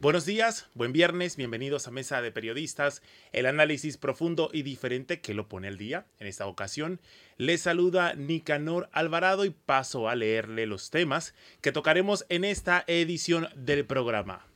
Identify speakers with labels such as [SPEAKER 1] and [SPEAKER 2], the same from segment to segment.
[SPEAKER 1] Buenos días, buen viernes, bienvenidos a Mesa de Periodistas, el análisis profundo y diferente que lo pone al día. En esta ocasión, les saluda Nicanor Alvarado y paso a leerle los temas que tocaremos en esta edición del programa.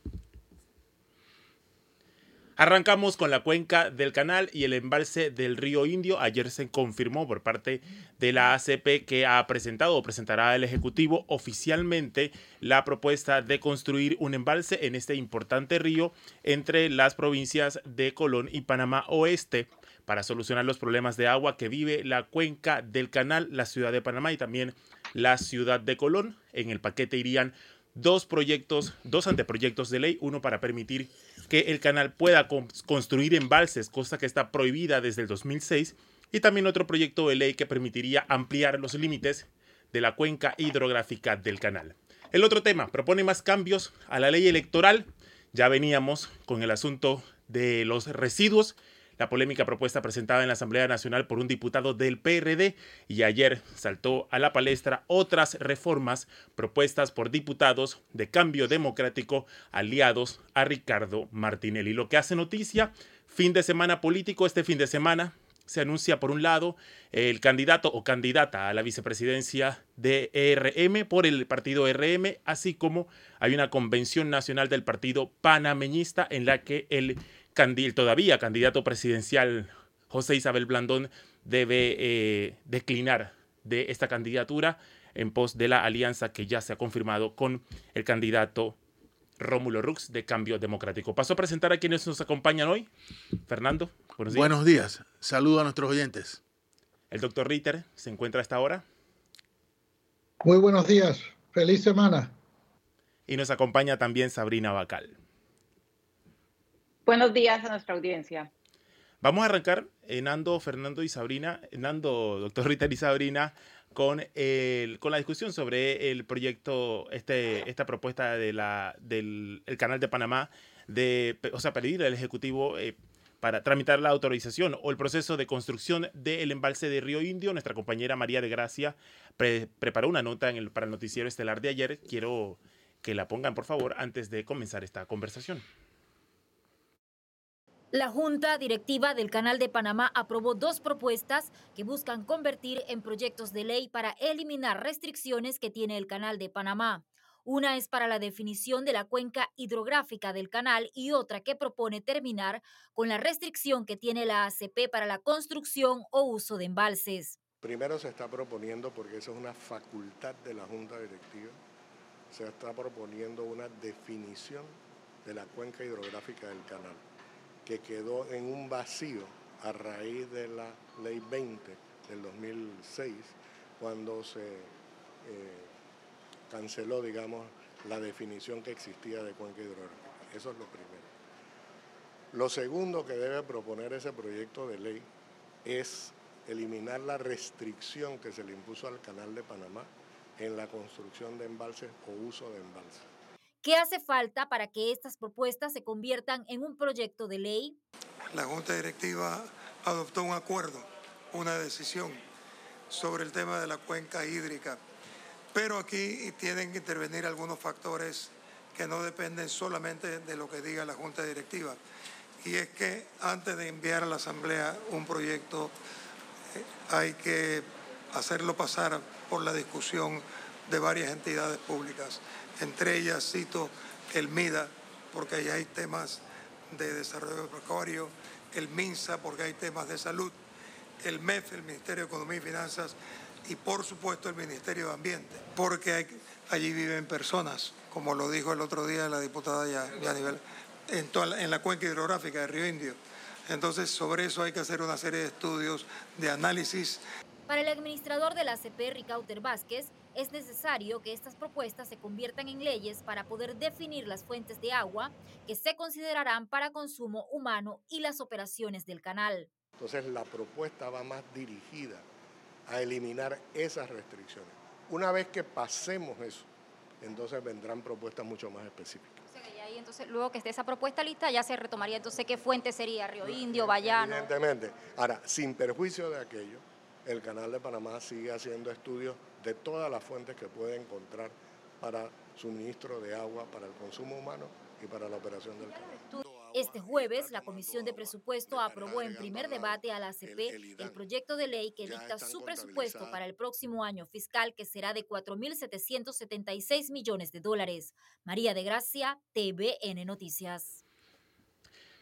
[SPEAKER 1] Arrancamos con la cuenca del canal y el embalse del río Indio. Ayer se confirmó por parte de la ACP que ha presentado o presentará el Ejecutivo oficialmente la propuesta de construir un embalse en este importante río entre las provincias de Colón y Panamá Oeste para solucionar los problemas de agua que vive la cuenca del canal, la ciudad de Panamá y también la ciudad de Colón. En el paquete irían dos proyectos, dos anteproyectos de ley, uno para permitir que el canal pueda construir embalses, cosa que está prohibida desde el 2006, y también otro proyecto de ley que permitiría ampliar los límites de la cuenca hidrográfica del canal. El otro tema propone más cambios a la ley electoral. Ya veníamos con el asunto de los residuos la polémica propuesta presentada en la Asamblea Nacional por un diputado del PRD y ayer saltó a la palestra otras reformas propuestas por diputados de cambio democrático aliados a Ricardo Martinelli. Lo que hace noticia, fin de semana político, este fin de semana se anuncia por un lado el candidato o candidata a la vicepresidencia de ERM por el partido ERM, así como hay una convención nacional del partido panameñista en la que el todavía candidato presidencial José Isabel Blandón debe eh, declinar de esta candidatura en pos de la alianza que ya se ha confirmado con el candidato Rómulo Rux de Cambio Democrático. Paso a presentar a quienes nos acompañan hoy. Fernando,
[SPEAKER 2] buenos días. Buenos días. Saludo a nuestros oyentes.
[SPEAKER 1] El doctor Ritter se encuentra a esta hora.
[SPEAKER 3] Muy buenos días. Feliz semana.
[SPEAKER 1] Y nos acompaña también Sabrina Bacal.
[SPEAKER 4] Buenos días a nuestra audiencia.
[SPEAKER 1] Vamos a arrancar, eh, Nando, Fernando y Sabrina, Nando, doctor Rita y Sabrina, con, el, con la discusión sobre el proyecto, este, esta propuesta de del canal de Panamá, de, o sea, pedir al Ejecutivo eh, para tramitar la autorización o el proceso de construcción del embalse de Río Indio. Nuestra compañera María de Gracia preparó una nota para el noticiero estelar de ayer. Quiero que la pongan, por favor, antes de comenzar esta conversación.
[SPEAKER 5] La Junta Directiva del Canal de Panamá aprobó dos propuestas que buscan convertir en proyectos de ley para eliminar restricciones que tiene el Canal de Panamá. Una es para la definición de la cuenca hidrográfica del canal y otra que propone terminar con la restricción que tiene la ACP para la construcción o uso de embalses.
[SPEAKER 6] Primero se está proponiendo, porque eso es una facultad de la Junta Directiva, se está proponiendo una definición de la cuenca hidrográfica del canal que quedó en un vacío a raíz de la ley 20 del 2006, cuando se eh, canceló, digamos, la definición que existía de cuenca hidrográfica. Eso es lo primero. Lo segundo que debe proponer ese proyecto de ley es eliminar la restricción que se le impuso al Canal de Panamá en la construcción de embalses o uso de embalses.
[SPEAKER 5] ¿Qué hace falta para que estas propuestas se conviertan en un proyecto de ley?
[SPEAKER 7] La Junta Directiva adoptó un acuerdo, una decisión sobre el tema de la cuenca hídrica, pero aquí tienen que intervenir algunos factores que no dependen solamente de lo que diga la Junta Directiva. Y es que antes de enviar a la Asamblea un proyecto eh, hay que hacerlo pasar por la discusión de varias entidades públicas. Entre ellas cito el MIDA, porque ahí hay temas de desarrollo precario, el MINSA, porque hay temas de salud, el MEF, el Ministerio de Economía y Finanzas, y por supuesto el Ministerio de Ambiente, porque allí viven personas, como lo dijo el otro día la diputada ya, a nivel, en, en la cuenca hidrográfica de Río Indio. Entonces, sobre eso hay que hacer una serie de estudios, de análisis.
[SPEAKER 5] Para el administrador de la ACP, Ricauter Vázquez, es necesario que estas propuestas se conviertan en leyes para poder definir las fuentes de agua que se considerarán para consumo humano y las operaciones del canal.
[SPEAKER 6] Entonces la propuesta va más dirigida a eliminar esas restricciones. Una vez que pasemos eso, entonces vendrán propuestas mucho más específicas.
[SPEAKER 5] Y entonces, luego que esté esa propuesta lista, ya se retomaría. Entonces, ¿qué fuente sería? ¿Río Indio, Bayano?
[SPEAKER 6] Evidentemente. Ahora, sin perjuicio de aquello, el Canal de Panamá sigue haciendo estudios de todas las fuentes que puede encontrar para suministro de agua para el consumo humano y para la operación del canal.
[SPEAKER 5] Este jueves, la Comisión de Presupuesto aprobó en primer debate a la ACP el proyecto de ley que dicta su presupuesto para el próximo año fiscal, que será de 4.776 millones de dólares. María de Gracia, TVN Noticias.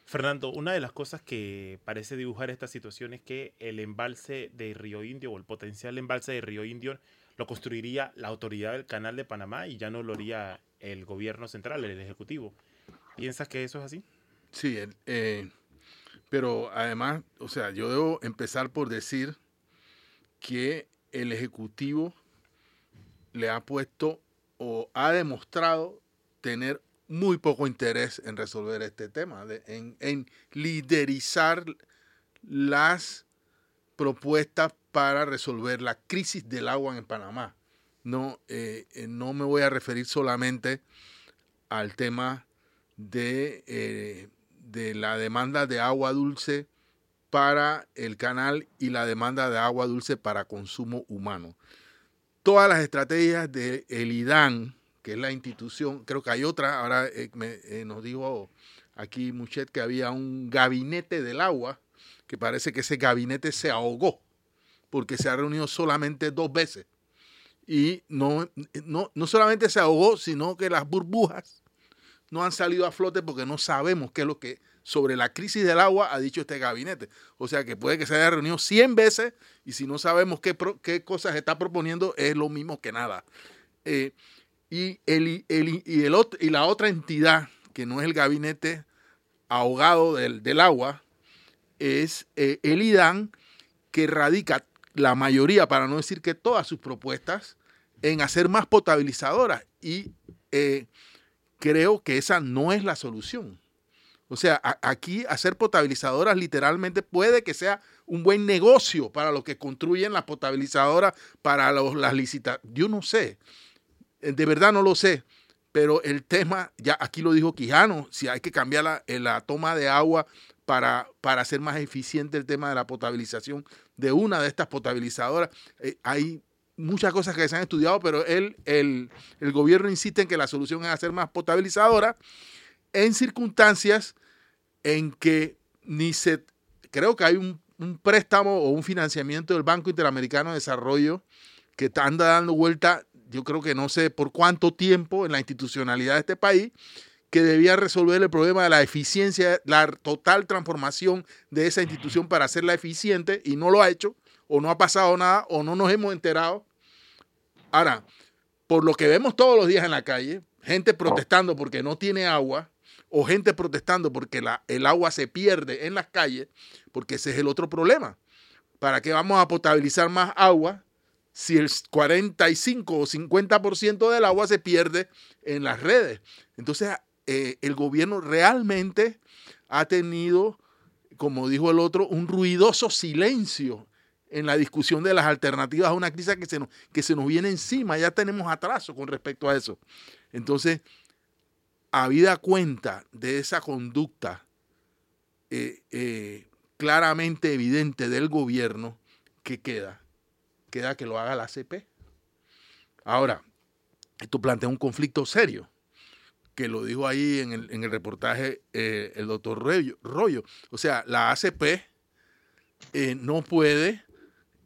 [SPEAKER 1] Fernando, una de las cosas que parece dibujar esta situación es que el embalse de Río Indio o el potencial embalse de Río Indio lo construiría la autoridad del Canal de Panamá y ya no lo haría el gobierno central, el Ejecutivo. ¿Piensas que eso es así?
[SPEAKER 2] Sí, eh, pero además, o sea, yo debo empezar por decir que el Ejecutivo le ha puesto o ha demostrado tener muy poco interés en resolver este tema, en, en, liderizar las propuestas para resolver la crisis del agua en Panamá. No, eh, eh, no me voy a referir solamente al tema de de la demanda de agua dulce para el canal y la demanda de agua dulce para consumo humano. Todas las estrategias del el IDAN, que es la institución, creo que hay otra, ahora eh, eh, nos dijo aquí Muchet que había un gabinete del agua, que parece que ese gabinete se ahogó, porque se ha reunido solamente dos veces. Y no, no, no solamente se ahogó, sino que las burbujas no han salido a flote porque no sabemos qué es lo que sobre la crisis del agua ha dicho este gabinete. O sea que puede que se haya reunido 100 veces y si no sabemos qué, qué cosas está proponiendo es lo mismo que nada. Eh, y, el, y, el, y la otra entidad, que no es el gabinete ahogado del, del agua, es eh, el IDAN, que radica la mayoría, para no decir que todas sus propuestas, en hacer más potabilizadoras. Y eh, creo que esa no es la solución. O sea, aquí hacer potabilizadoras literalmente puede que sea un buen negocio para los que construyen las potabilizadoras, para los, las licitaciones. Yo no sé, de verdad no lo sé, pero el tema, ya aquí lo dijo Quijano, si hay que cambiar la, eh, la toma de agua para, para hacer más eficiente el tema de la potabilización de una de estas potabilizadoras, eh, hay muchas cosas que se han estudiado, pero el, el gobierno insiste en que la solución es hacer más potabilizadora en circunstancias en que ni se, creo que hay un, préstamo o un financiamiento del Banco Interamericano de Desarrollo que anda dando vuelta, yo creo que no sé por cuánto tiempo en la institucionalidad de este país, que debía resolver el problema de la eficiencia, la total transformación de esa institución para hacerla eficiente y no lo ha hecho o no ha pasado nada o no nos hemos enterado. Ahora, por lo que vemos todos los días en la calle, gente protestando porque no tiene agua o gente protestando porque la, el agua se pierde en las calles, porque ese es el otro problema. ¿Para qué vamos a potabilizar más agua si el 45 o 50% del agua se pierde en las redes? Entonces, eh, el gobierno realmente ha tenido, como dijo el otro, un ruidoso silencio en la discusión de las alternativas a una crisis que se nos, que se nos viene encima. Ya tenemos atraso con respecto a eso. Entonces, habida cuenta de esa conducta eh, eh, claramente evidente del gobierno, ¿qué queda? Queda que lo haga la CP. Ahora, esto plantea un conflicto serio, que lo dijo ahí en el, reportaje eh, el doctor Rollo. O sea, la ACP no puede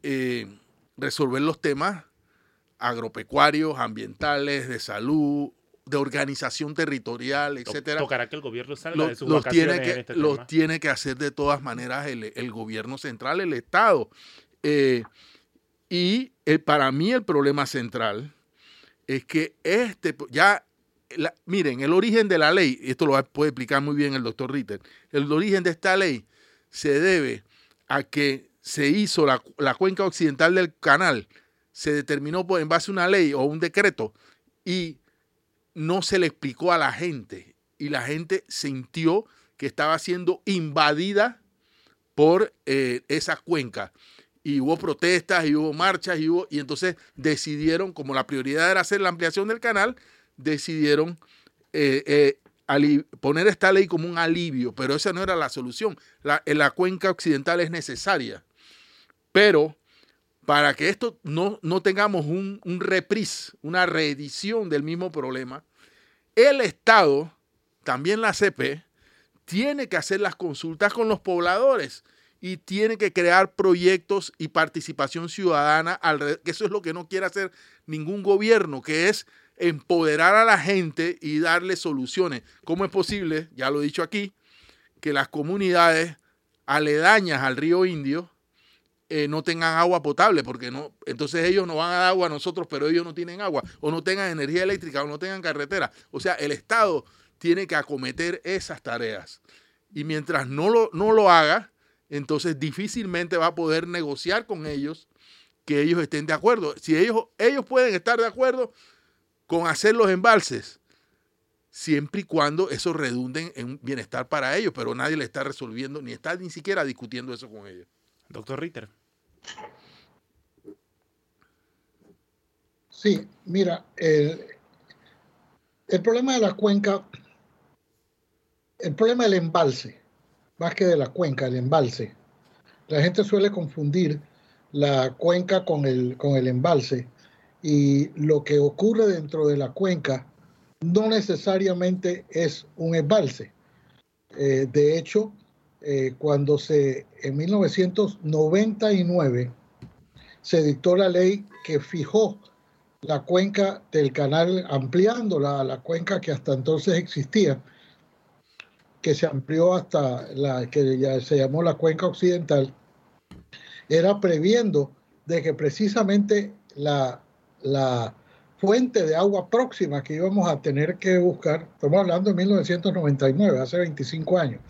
[SPEAKER 2] eh, resolver los temas agropecuarios, ambientales, de salud, de organización territorial, etcétera.
[SPEAKER 1] Tocará que el gobierno salga de sus
[SPEAKER 2] los tiene que, este Los tiene que hacer de todas maneras el, gobierno central, el Estado. Eh, y para mí el problema central es que este, ya, miren, el origen de la ley, esto lo puede explicar muy bien el doctor Ritter, el origen de esta ley se debe a que se hizo la, cuenca occidental del canal, se determinó en base a una ley o un decreto y no se le explicó a la gente y la gente sintió que estaba siendo invadida por eh, esa cuenca. Y hubo protestas y hubo marchas y hubo y entonces decidieron como la prioridad era hacer la ampliación del canal decidieron eh, eh, poner esta ley como un alivio pero esa no era la solución. La, la cuenca occidental es necesaria pero para que esto no, no tengamos un, un reprise una reedición del mismo problema el Estado también la CP tiene que hacer las consultas con los pobladores y tiene que crear proyectos y participación ciudadana, que eso es lo que no quiere hacer ningún gobierno, que es empoderar a la gente y darle soluciones. ¿Cómo es posible, ya lo he dicho aquí, que las comunidades aledañas al río Indio eh, no tengan agua potable? Porque no, entonces ellos no van a dar agua a nosotros, pero ellos no tienen agua, o no tengan energía eléctrica, o no tengan carretera. O sea, el Estado tiene que acometer esas tareas. Y mientras no lo, no lo haga, entonces difícilmente va a poder negociar con ellos que ellos estén de acuerdo. Si ellos, ellos pueden estar de acuerdo con hacer los embalses, siempre y cuando eso redunde en bienestar para ellos, pero nadie le está resolviendo, ni está ni siquiera discutiendo eso con ellos.
[SPEAKER 1] Doctor Ritter.
[SPEAKER 3] Sí, mira, el, el problema de la cuenca, el problema del embalse, más que de la cuenca, el embalse. La gente suele confundir la cuenca con el, con el embalse y lo que ocurre dentro de la cuenca no necesariamente es un embalse. Eh, de hecho, eh, cuando se, en 1999, se dictó la ley que fijó la cuenca del canal, ampliándola a la cuenca que hasta entonces existía, que se amplió hasta la que ya se llamó la cuenca occidental, era previendo de que precisamente la, la fuente de agua próxima que íbamos a tener que buscar, estamos hablando de 1999, hace 25 años,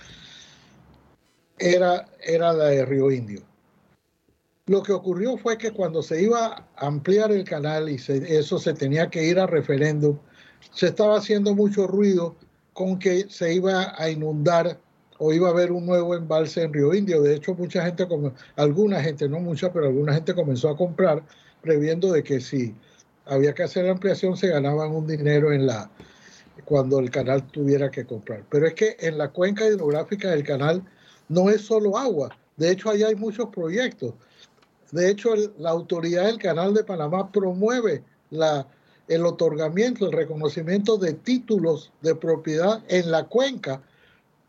[SPEAKER 3] era, era la de Río Indio. Lo que ocurrió fue que cuando se iba a ampliar el canal y eso se tenía que ir a referéndum, se estaba haciendo mucho ruido con que se iba a inundar o iba a haber un nuevo embalse en Río Indio. De hecho, mucha gente, alguna gente, no mucha, pero alguna gente comenzó a comprar previendo de que si había que hacer la ampliación se ganaban un dinero en la cuando el canal tuviera que comprar. Pero es que en la cuenca hidrográfica del canal no es solo agua. De hecho, allá hay muchos proyectos. De hecho, la autoridad del canal de Panamá promueve la el otorgamiento, el reconocimiento de títulos de propiedad en la cuenca,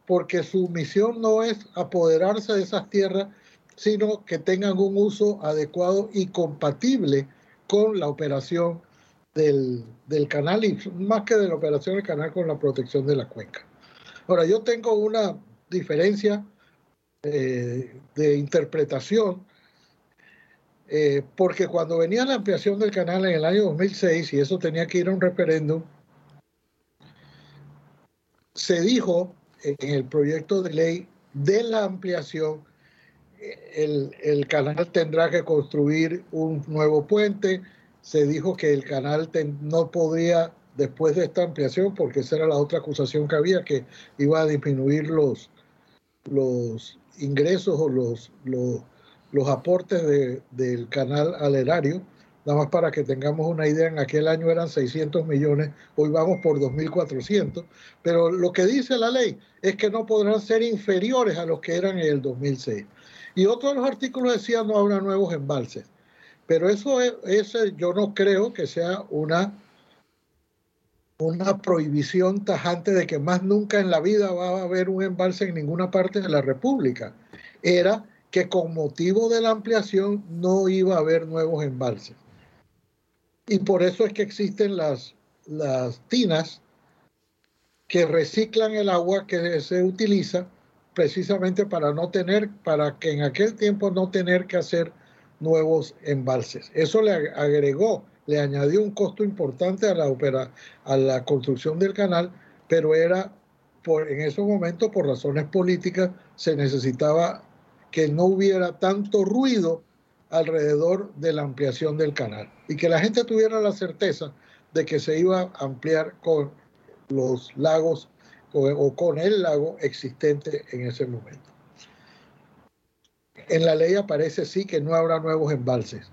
[SPEAKER 3] porque su misión no es apoderarse de esas tierras, sino que tengan un uso adecuado y compatible con la operación del, canal y más que de la operación del canal con la protección de la cuenca. Ahora, yo tengo una diferencia eh, de interpretación eh, porque cuando venía la ampliación del canal en el año 2006 y eso tenía que ir a un referéndum, se dijo en el proyecto de ley de la ampliación, el, el canal tendrá que construir un nuevo puente, se dijo que el canal no podía, después de esta ampliación, porque esa era la otra acusación que había, que iba a disminuir los, los ingresos o los los aportes del canal al erario. Nada más para que tengamos una idea, en aquel año eran 600 millones, hoy vamos por 2.400, pero lo que dice la ley es que no podrán ser inferiores a los que eran en el 2006. Y otro de los artículos decía no habrá nuevos embalses, pero eso es, yo no creo que sea una, una prohibición tajante de que más nunca en la vida va a haber un embalse en ninguna parte de la República. Era que con motivo de la ampliación no iba a haber nuevos embalses. Y por eso es que existen las, las tinas que reciclan el agua que se utiliza precisamente para no tener, para que en aquel tiempo no tener que hacer nuevos embalses. Eso le agregó, le añadió un costo importante a la, opera, a la construcción del canal, pero era por, en esos momentos, por razones políticas, se necesitaba que no hubiera tanto ruido alrededor de la ampliación del canal y que la gente tuviera la certeza de que se iba a ampliar con los lagos o con el lago existente en ese momento. En la ley aparece sí que no habrá nuevos embalses,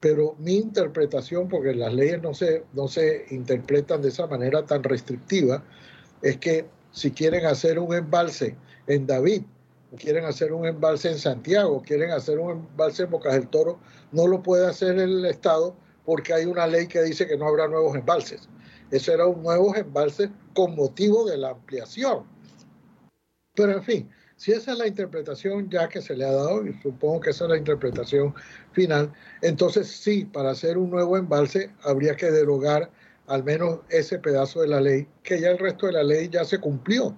[SPEAKER 3] pero mi interpretación, porque las leyes no se, no se interpretan de esa manera tan restrictiva, es que si quieren hacer un embalse en David, quieren hacer un embalse en Santiago, quieren hacer un embalse en Bocas del Toro, no lo puede hacer el Estado porque hay una ley que dice que no habrá nuevos embalses. Eso era un nuevo embalse con motivo de la ampliación. Pero en fin, si esa es la interpretación ya que se le ha dado, y supongo que esa es la interpretación final, entonces sí, para hacer un nuevo embalse habría que derogar al menos ese pedazo de la ley, que ya el resto de la ley ya se cumplió.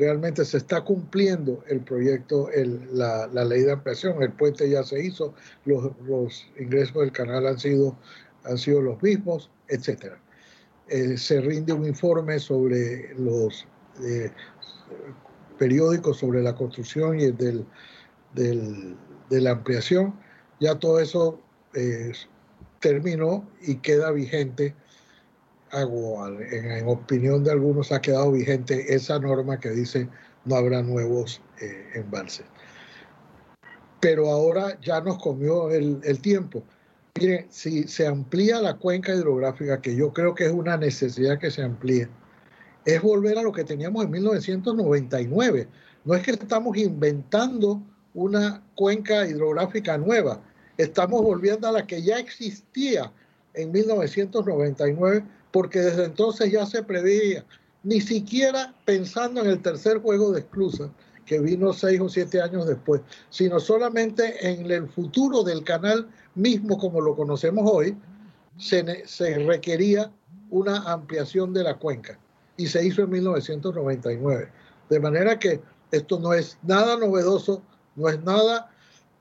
[SPEAKER 3] Realmente se está cumpliendo el proyecto, la, ley de ampliación, el puente ya se hizo, los, ingresos del canal han sido, los mismos, etcétera. Eh, se rinde un informe sobre los eh, periódicos sobre la construcción y del, de la ampliación, ya todo eso eh, terminó y queda vigente. Hago, en, opinión de algunos, ha quedado vigente esa norma que dice no habrá nuevos eh, embalses. Pero ahora ya nos comió el, el tiempo. Miren, si se amplía la cuenca hidrográfica, que yo creo que es una necesidad que se amplíe, es volver a lo que teníamos en 1999. No es que estamos inventando una cuenca hidrográfica nueva, estamos volviendo a la que ya existía en 1999, porque desde entonces ya se preveía, ni siquiera pensando en el tercer juego de esclusa, que vino seis o siete años después, sino solamente en el futuro del canal mismo como lo conocemos hoy, se, se requería una ampliación de la cuenca y se hizo en 1999. De manera que esto no es nada novedoso, no es nada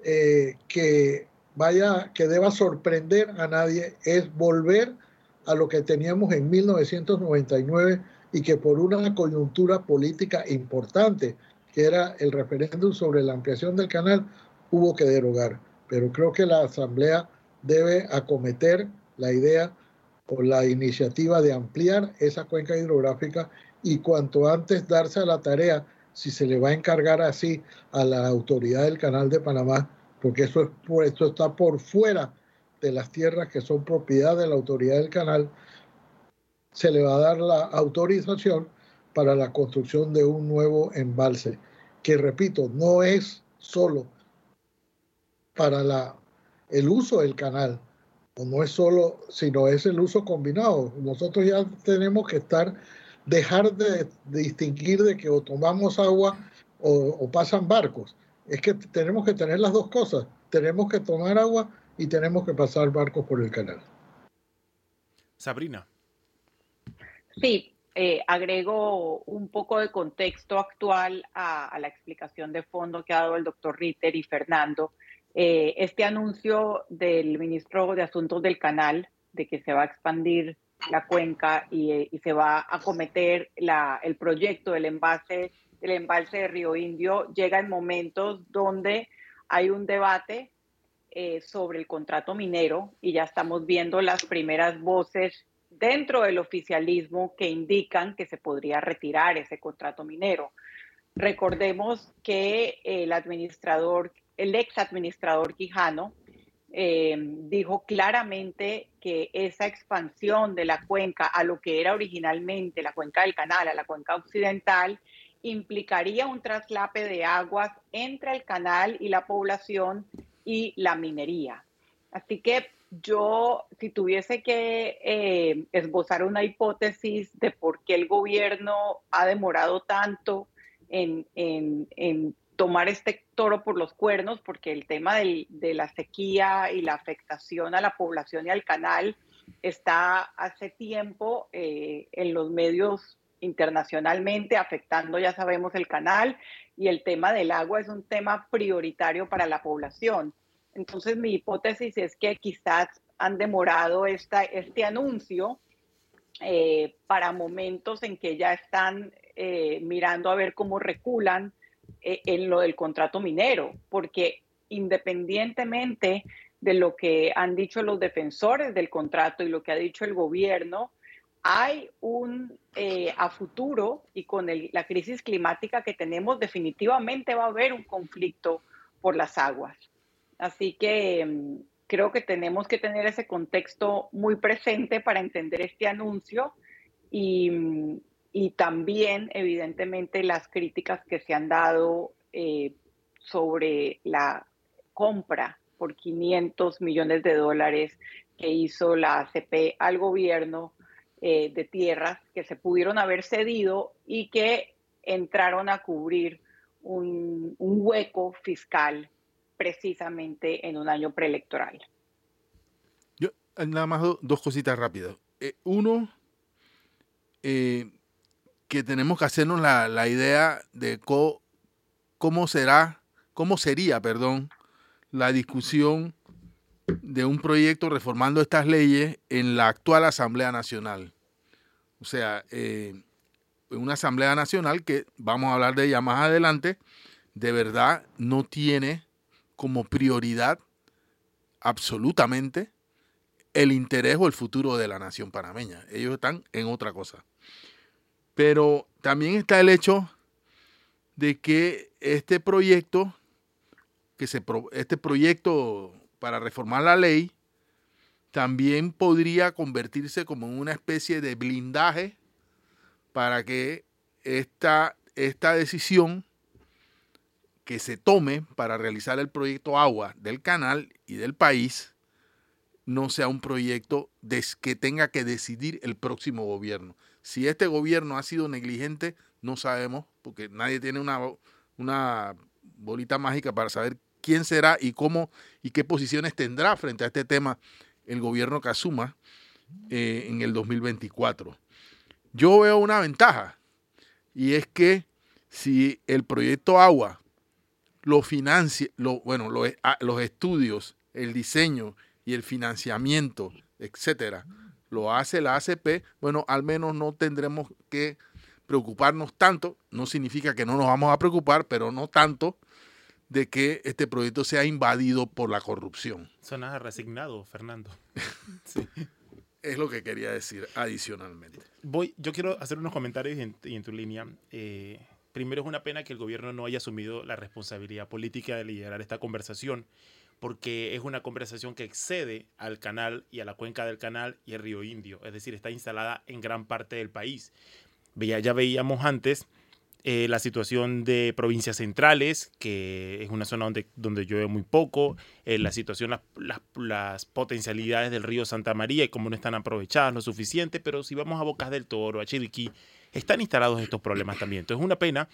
[SPEAKER 3] eh, que vaya, que deba sorprender a nadie, es volver a lo que teníamos en 1999 y que por una coyuntura política importante, que era el referéndum sobre la ampliación del canal, hubo que derogar. Pero creo que la Asamblea debe acometer la idea por la iniciativa de ampliar esa cuenca hidrográfica y cuanto antes darse a la tarea, si se le va a encargar así a la autoridad del Canal de Panamá, porque eso, es, esto está por fuera de las tierras que son propiedad de la autoridad del canal, se le va a dar la autorización para la construcción de un nuevo embalse, que repito, no es solo para la, el uso del canal, no es solo, sino es el uso combinado. Nosotros ya tenemos que estar, dejar de, distinguir de que o tomamos agua o, pasan barcos. Es que tenemos que tener las dos cosas. Tenemos que tomar agua y tenemos que pasar barcos por el canal.
[SPEAKER 1] Sabrina.
[SPEAKER 4] Sí, eh, agrego un poco de contexto actual a, a, la explicación de fondo que ha dado el doctor Ritter y Fernando. Eh, este anuncio del ministro de Asuntos del Canal de que se va a expandir la cuenca y, eh, se va a acometer el proyecto del embalse, del embalse de Río Indio llega en momentos donde hay un debate eh, sobre el contrato minero y ya estamos viendo las primeras voces dentro del oficialismo que indican que se podría retirar ese contrato minero. Recordemos que el administrador el ex administrador Quijano eh, dijo claramente que esa expansión de la cuenca a lo que era originalmente la cuenca del canal, a la cuenca occidental, implicaría un traslape de aguas entre el canal y la población y la minería. Así que yo, si tuviese que eh, esbozar una hipótesis de por qué el gobierno ha demorado tanto en, en tomar este toro por los cuernos, porque el tema de la sequía y la afectación a la población y al canal está hace tiempo eh, en los medios internacionalmente, afectando, ya sabemos, el canal, y el tema del agua es un tema prioritario para la población. Entonces, mi hipótesis es que quizás han demorado esta, este anuncio eh, para momentos en que ya están eh, mirando a ver cómo reculan eh, en lo del contrato minero, porque independientemente de lo que han dicho los defensores del contrato y lo que ha dicho el gobierno, hay un eh, a futuro y con la crisis climática que tenemos, definitivamente va a haber un conflicto por las aguas. Así que mm, creo que tenemos que tener ese contexto muy presente para entender este anuncio y, mm, y también, evidentemente, las críticas que se han dado eh, sobre la compra por 500 millones de dólares que hizo la ACP al gobierno eh, de tierras que se pudieron haber cedido y que entraron a cubrir un, hueco fiscal precisamente en un año preelectoral.
[SPEAKER 2] Yo, eh, nada más dos cositas rápidas. uno, que tenemos que hacernos la, idea de cómo será, cómo sería, perdón, la discusión de un proyecto reformando estas leyes en la actual Asamblea Nacional. O sea, eh, una Asamblea Nacional que vamos a hablar de ella más adelante, de verdad no tiene como prioridad absolutamente el interés o el futuro de la nación panameña. Ellos están en otra cosa. Pero también está el hecho de que este proyecto, que se, este proyecto para reformar la ley, también podría convertirse como una especie de blindaje para que esta, esta decisión que se tome para realizar el proyecto agua del canal y del país no sea un proyecto que tenga que decidir el próximo gobierno, si este gobierno ha sido negligente, no sabemos, porque nadie tiene una, una bolita mágica para saber quién será y cómo y qué posiciones tendrá frente a este tema el gobierno que asuma eh, en el 2024. Yo veo una ventaja y es que si el proyecto agua lo financia, lo, bueno, ah, los estudios, el diseño y el financiamiento, etcétera, lo hace la ACP, bueno, al menos no tendremos que preocuparnos tanto, no significa que no nos vamos a preocupar, pero no tanto de que este proyecto sea invadido por la corrupción.
[SPEAKER 1] Suena resignado, Fernando.
[SPEAKER 2] Es lo que quería decir adicionalmente.
[SPEAKER 1] Voy, yo quiero hacer unos comentarios y en, tu línea. Eh, primero es una pena que el gobierno no haya asumido la responsabilidad política de liderar esta conversación porque es una conversación que excede al canal y a la cuenca del canal y el río Indio, es decir, está instalada en gran parte del país. Ya veíamos antes eh, la situación de provincias centrales, que es una zona donde, donde llueve muy poco, eh, la situación, las, las, potencialidades del río Santa María y cómo no están aprovechadas lo suficiente, pero si vamos a Bocas del Toro, a Chiriquí, están instalados estos problemas también. Entonces es una pena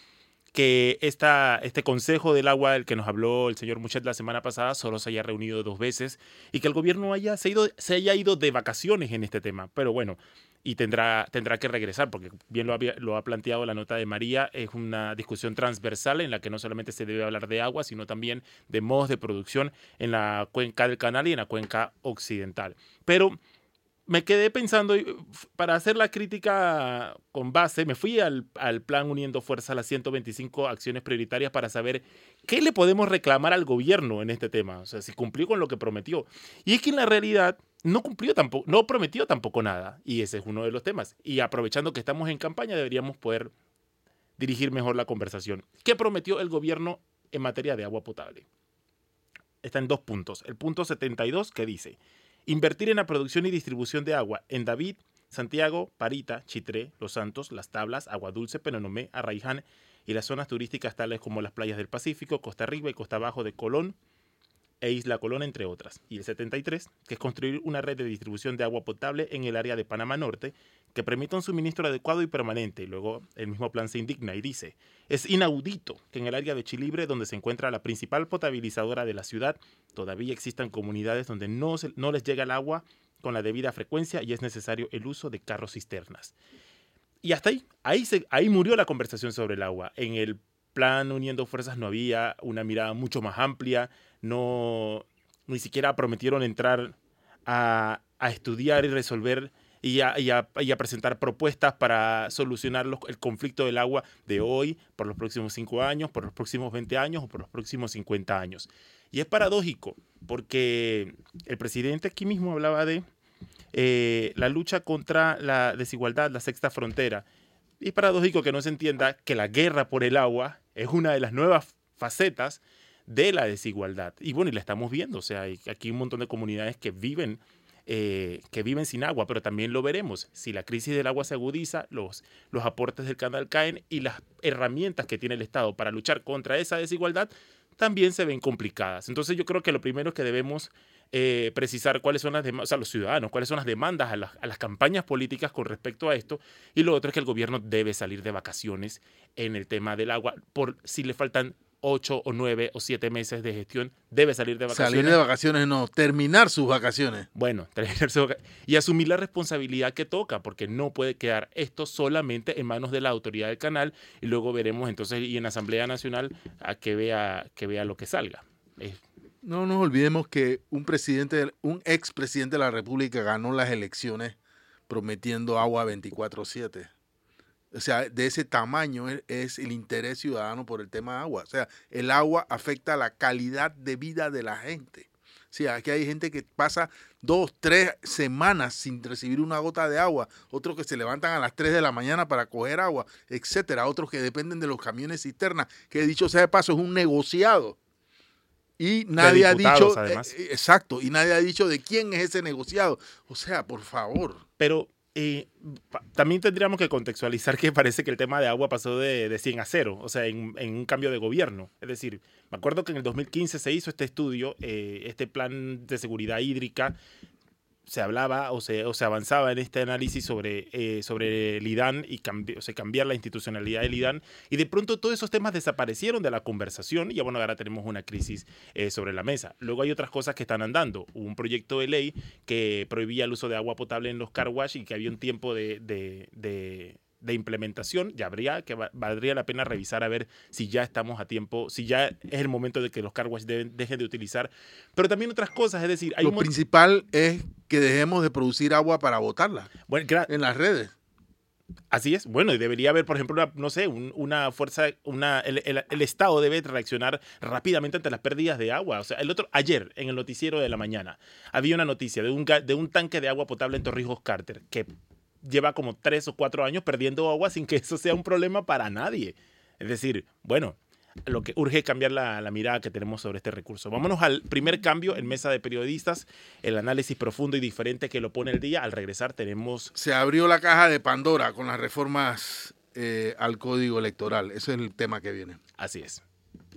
[SPEAKER 1] que esta, este Consejo del Agua del que nos habló el señor Muchet la semana pasada solo se haya reunido dos veces y que el gobierno haya, se, ido, se haya ido de vacaciones en este tema. Pero bueno, y tendrá, tendrá que regresar, porque bien lo, había, lo ha planteado la nota de María, es una discusión transversal en la que no solamente se debe hablar de agua, sino también de modos de producción en la cuenca del canal y en la cuenca occidental. Pero me quedé pensando, para hacer la crítica con base, me fui al, plan Uniendo Fuerzas las 125 acciones prioritarias para saber qué le podemos reclamar al gobierno en este tema, o sea, si cumplió con lo que prometió. Y es que en la realidad no cumplió tampoco, no prometió tampoco nada, y ese es uno de los temas. Y aprovechando que estamos en campaña, deberíamos poder dirigir mejor la conversación. ¿Qué prometió el gobierno en materia de agua potable? Está en dos puntos. El punto 72 que dice, Invertir en la producción y distribución de agua en David, Santiago, Parita, Chitré, Los Santos, Las Tablas, Agua Dulce, Penonomé, Arraiján y las zonas turísticas tales como las playas del Pacífico, Costa Arriba y Costa Abajo de Colón, e Isla Colón, entre otras. Y el 73, que es construir una red de distribución de agua potable en el área de Panamá Norte que permita un suministro adecuado y permanente. Y luego el mismo plan se indigna y dice, es inaudito que en el área de Chilibre, donde se encuentra la principal potabilizadora de la ciudad, todavía existan comunidades donde no, no les llega el agua con la debida frecuencia y es necesario el uso de carros cisternas. Y hasta ahí, ahí, se, ahí murió la conversación sobre el agua. En el plan Uniendo Fuerzas no había una mirada mucho más amplia, no ni siquiera prometieron entrar a, estudiar y resolver y a, presentar propuestas para solucionar el conflicto del agua de hoy, por los próximos cinco años, por los próximos 20 años o por los próximos 50 años. Y es paradójico, porque el presidente aquí mismo hablaba de eh, la lucha contra la desigualdad, la sexta frontera. Y es paradójico que no se entienda que la guerra por el agua es una de las nuevas facetas de la desigualdad. Y bueno, y la estamos viendo, o sea, hay aquí un montón de comunidades que viven eh, que viven sin agua, pero también lo veremos. Si la crisis del agua se agudiza, los, los aportes del canal caen y las herramientas que tiene el Estado para luchar contra esa desigualdad también se ven complicadas. Entonces yo creo que lo primero que debemos eh, precisar cuáles son las demandas, o sea, los ciudadanos, cuáles son las demandas a las, a las, campañas políticas con respecto a esto. Y lo otro es que el gobierno debe salir de vacaciones en el tema del agua, por si le faltan ocho o nueve o siete meses de gestión, debe salir de vacaciones.
[SPEAKER 2] Salir de vacaciones no, terminar sus vacaciones.
[SPEAKER 1] Bueno, terminar sus vacaciones. Y asumir la responsabilidad que toca, porque no puede quedar esto solamente en manos de la autoridad del canal y luego veremos entonces y en la Asamblea Nacional a que vea, que vea lo que salga. Es,
[SPEAKER 2] no nos olvidemos que un presidente, un expresidente de la República ganó las elecciones prometiendo agua 24/7. O sea, de ese tamaño es, el interés ciudadano por el tema de agua. O sea, el agua afecta la calidad de vida de la gente. O sea, aquí hay gente que pasa dos, tres semanas sin recibir una gota de agua, otros que se levantan a las 3 de la mañana para coger agua, etcétera, otros que dependen de los camiones cisternas, que dicho sea de paso es un negociado. Y nadie ha dicho, eh, exacto, y nadie ha dicho de quién es ese negociado. O sea, por favor.
[SPEAKER 1] Pero eh, también tendríamos que contextualizar que parece que el tema de agua pasó de, de 100 a 0, o sea, en, en, un cambio de gobierno. Es decir, me acuerdo que en el 2015 se hizo este estudio, eh, este plan de seguridad hídrica se hablaba o se, o se avanzaba en este análisis sobre, eh, sobre el IDAN y o sea, cambiar la institucionalidad del IDAN. Y de pronto todos esos temas desaparecieron de la conversación y ya bueno, ahora tenemos una crisis eh, sobre la mesa. Luego hay otras cosas que están andando. Hubo un proyecto de ley que prohibía el uso de agua potable en los car y que había un tiempo de de implementación, ya habría que valdría la pena revisar a ver si ya estamos a tiempo, si ya es el momento de que los car wash dejen de utilizar, pero también otras cosas, es decir,
[SPEAKER 2] hay lo principal es que dejemos de producir agua para botarla bueno, en las redes.
[SPEAKER 1] Así es. Bueno, y debería haber, por ejemplo, una, no sé, una fuerza, una, el, el, el, Estado debe reaccionar rápidamente ante las pérdidas de agua. O sea, el otro, ayer, en el noticiero de la mañana, había una noticia de un, de un tanque de agua potable en Torrijos Carter que lleva como tres o cuatro años perdiendo agua sin que eso sea un problema para nadie. Es decir, bueno, lo que urge es cambiar la, la, mirada que tenemos sobre este recurso. Vámonos al primer cambio en mesa de periodistas, el análisis profundo y diferente que lo pone el día. Al regresar tenemos...
[SPEAKER 2] Se abrió la caja de Pandora con las reformas eh, al código electoral. Ese es el tema que viene.
[SPEAKER 1] Así es.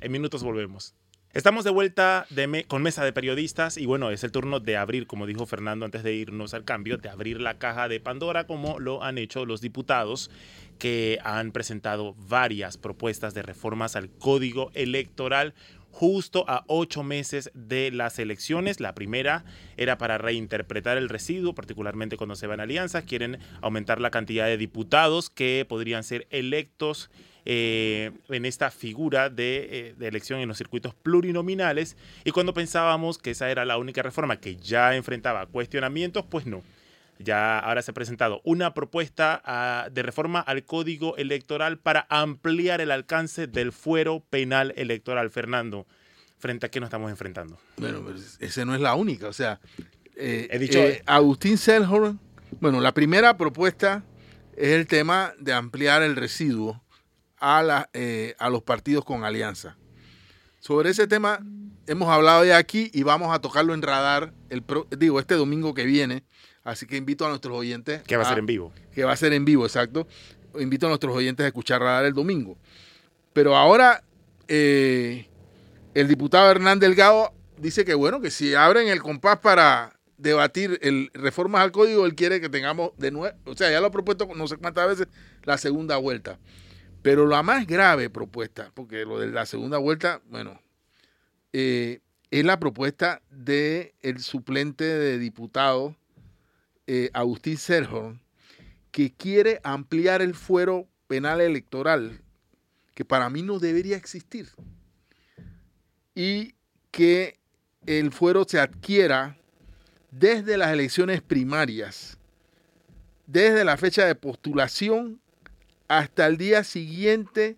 [SPEAKER 1] En minutos volvemos. Estamos de vuelta con mesa de periodistas y bueno, es el turno de abrir, como dijo Fernando antes de irnos al cambio, de abrir la caja de Pandora como lo han hecho los diputados que han presentado varias propuestas de reformas al código electoral justo a ocho meses de las elecciones. La primera era para reinterpretar el residuo, particularmente cuando se van alianzas. Quieren aumentar la cantidad de diputados que podrían ser electos eh, en esta figura de, eh, de, elección en los circuitos plurinominales y cuando pensábamos que esa era la única reforma que ya enfrentaba cuestionamientos, pues no. Ya ahora se ha presentado una propuesta uh, de reforma al código electoral para ampliar el alcance del fuero penal electoral. Fernando, ¿frente a qué nos estamos enfrentando?
[SPEAKER 2] Bueno, pues esa no es la única. O sea, eh, He dicho, eh, Agustín Selhorn, bueno, la primera propuesta es el tema de ampliar el residuo a, la, eh, a los partidos con alianza. Sobre ese tema hemos hablado ya aquí y vamos a tocarlo en radar, el digo, este domingo que viene. Así que invito a nuestros oyentes.
[SPEAKER 1] Que va a, ser en vivo.
[SPEAKER 2] Que va a ser en vivo, exacto. Invito a nuestros oyentes a escuchar radar el domingo. Pero ahora eh, el diputado Hernán Delgado dice que bueno, que si abren el compás para debatir el reformas al código, él quiere que tengamos de nuevo, o sea, ya lo ha propuesto no sé cuántas veces la segunda vuelta. Pero la más grave propuesta, porque lo de la segunda vuelta, bueno, eh, es la propuesta del el suplente de diputado eh, Agustín Serhorn, que quiere ampliar el fuero penal electoral, que para mí no debería existir, y que el fuero se adquiera desde las elecciones primarias, desde la fecha de postulación hasta el día siguiente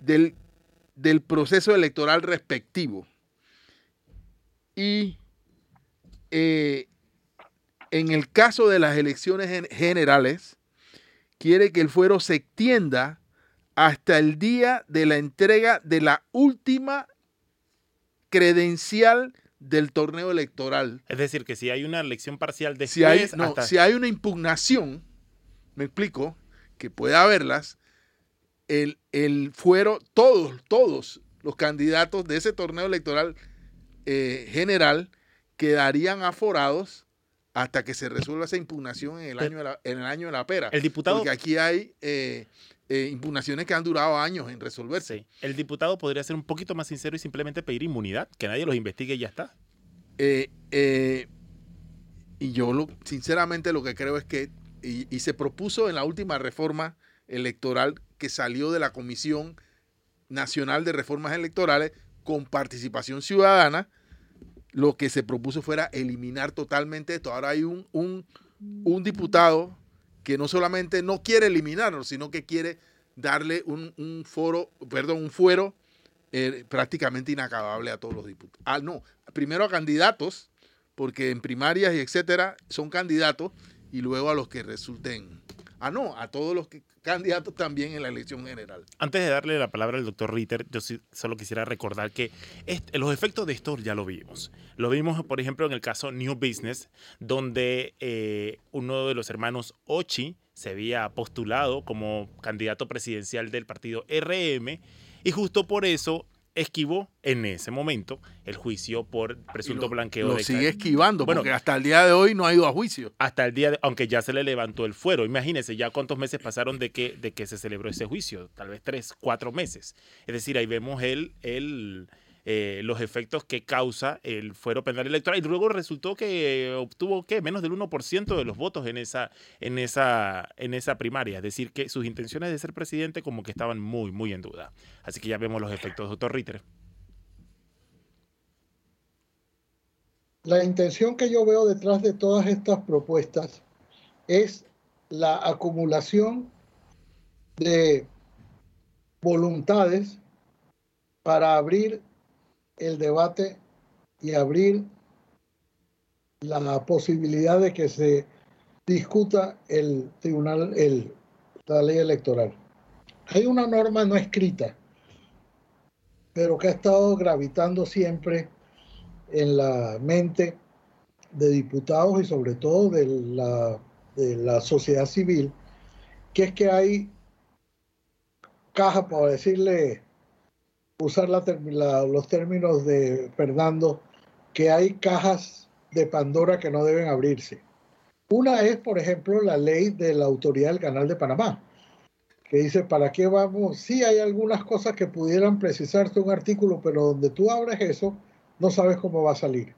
[SPEAKER 2] del, del proceso electoral respectivo. Y eh, en el caso de las elecciones generales, quiere que el fuero se extienda hasta el día de la entrega de la última credencial del torneo electoral.
[SPEAKER 1] Es decir, que si hay una elección parcial después...
[SPEAKER 2] Si hay, no, si hay una impugnación, me explico, que puede haberlas, el, el fuero, todos, todos los candidatos de ese torneo electoral eh, general quedarían aforados hasta que se resuelva esa impugnación en el año de la, en el año de la pera.
[SPEAKER 1] El diputado...
[SPEAKER 2] Porque aquí hay eh, eh, impugnaciones que han durado años en resolverse.
[SPEAKER 1] El diputado podría ser un poquito más sincero y simplemente pedir inmunidad, que nadie los investigue y ya está.
[SPEAKER 2] y yo lo, sinceramente lo que creo es que, y se propuso en la última reforma electoral que salió de la Comisión Nacional de Reformas Electorales con participación ciudadana, lo que se propuso fuera eliminar totalmente esto. Ahora hay un, un, diputado que no solamente no quiere eliminarlo, sino que quiere darle un, foro, perdón, un fuero eh, prácticamente inacabable a todos los diputados. Ah, no, primero a candidatos, porque en primarias y etcétera son candidatos, y luego a los que resulten Ah, no, a todos los candidatos también en la elección general.
[SPEAKER 1] Antes de darle la palabra al doctor Ritter, yo solo quisiera recordar que los efectos de esto ya lo vimos. Lo vimos, por ejemplo, en el caso New Business, donde eh, uno de los hermanos Ochi se había postulado como candidato presidencial del partido RM y justo por eso esquivó en ese momento el juicio por presunto blanqueo
[SPEAKER 2] lo sigue esquivando bueno, porque hasta el día de hoy no ha ido a juicio.
[SPEAKER 1] hasta el día de, aunque ya se le levantó el fuero. Imagínense ya cuántos meses pasaron de que de que se celebró ese juicio tal vez tres cuatro meses. Es decir ahí vemos el el eh, los efectos que causa el fuero penal electoral. Y luego resultó que obtuvo ¿qué? menos del 1% de los votos en esa, en, esa, en esa primaria. Es decir, que sus intenciones de ser presidente como que estaban muy, muy en duda. Así que ya vemos los efectos, doctor Ritter.
[SPEAKER 3] La intención que yo veo detrás de todas estas propuestas es la acumulación de voluntades para abrir el debate y abrir la posibilidad de que se discuta el tribunal, el, la ley electoral. Hay una norma no escrita, pero que ha estado gravitando siempre en la mente de diputados y sobre todo de la, de la sociedad civil, que es que hay caja, para decirle usar los términos de Fernando, que hay cajas de Pandora que no deben abrirse. Una es, por ejemplo, la ley de la autoridad del Canal de Panamá, que dice, ¿para qué vamos? Sí hay algunas cosas que pudieran precisarse un artículo, pero donde tú abres eso, no sabes cómo va a salir.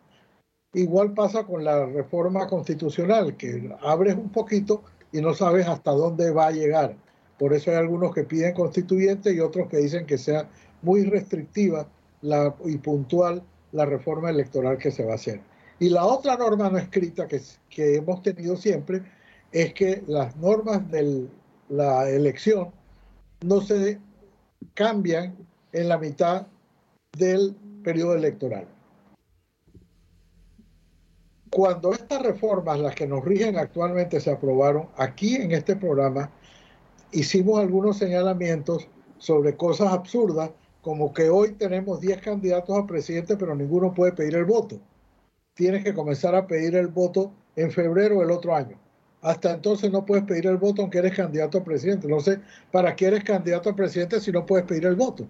[SPEAKER 3] Igual pasa con la reforma constitucional, que abres un poquito y no sabes hasta dónde va a llegar. Por eso hay algunos que piden constituyente y otros que dicen que sea muy restrictiva y puntual la reforma electoral que se va a hacer. Y la otra norma no escrita que, que hemos tenido siempre es que las normas de la elección no se cambian en la mitad del periodo electoral. Cuando estas reformas, las que nos rigen actualmente, se aprobaron, aquí en este programa hicimos algunos señalamientos sobre cosas absurdas como que hoy tenemos 10 candidatos a presidente, pero ninguno puede pedir el voto. Tienes que comenzar a pedir el voto en febrero del otro año. Hasta entonces no puedes pedir el voto aunque eres candidato a presidente. No sé para qué eres candidato a presidente si no puedes pedir el voto.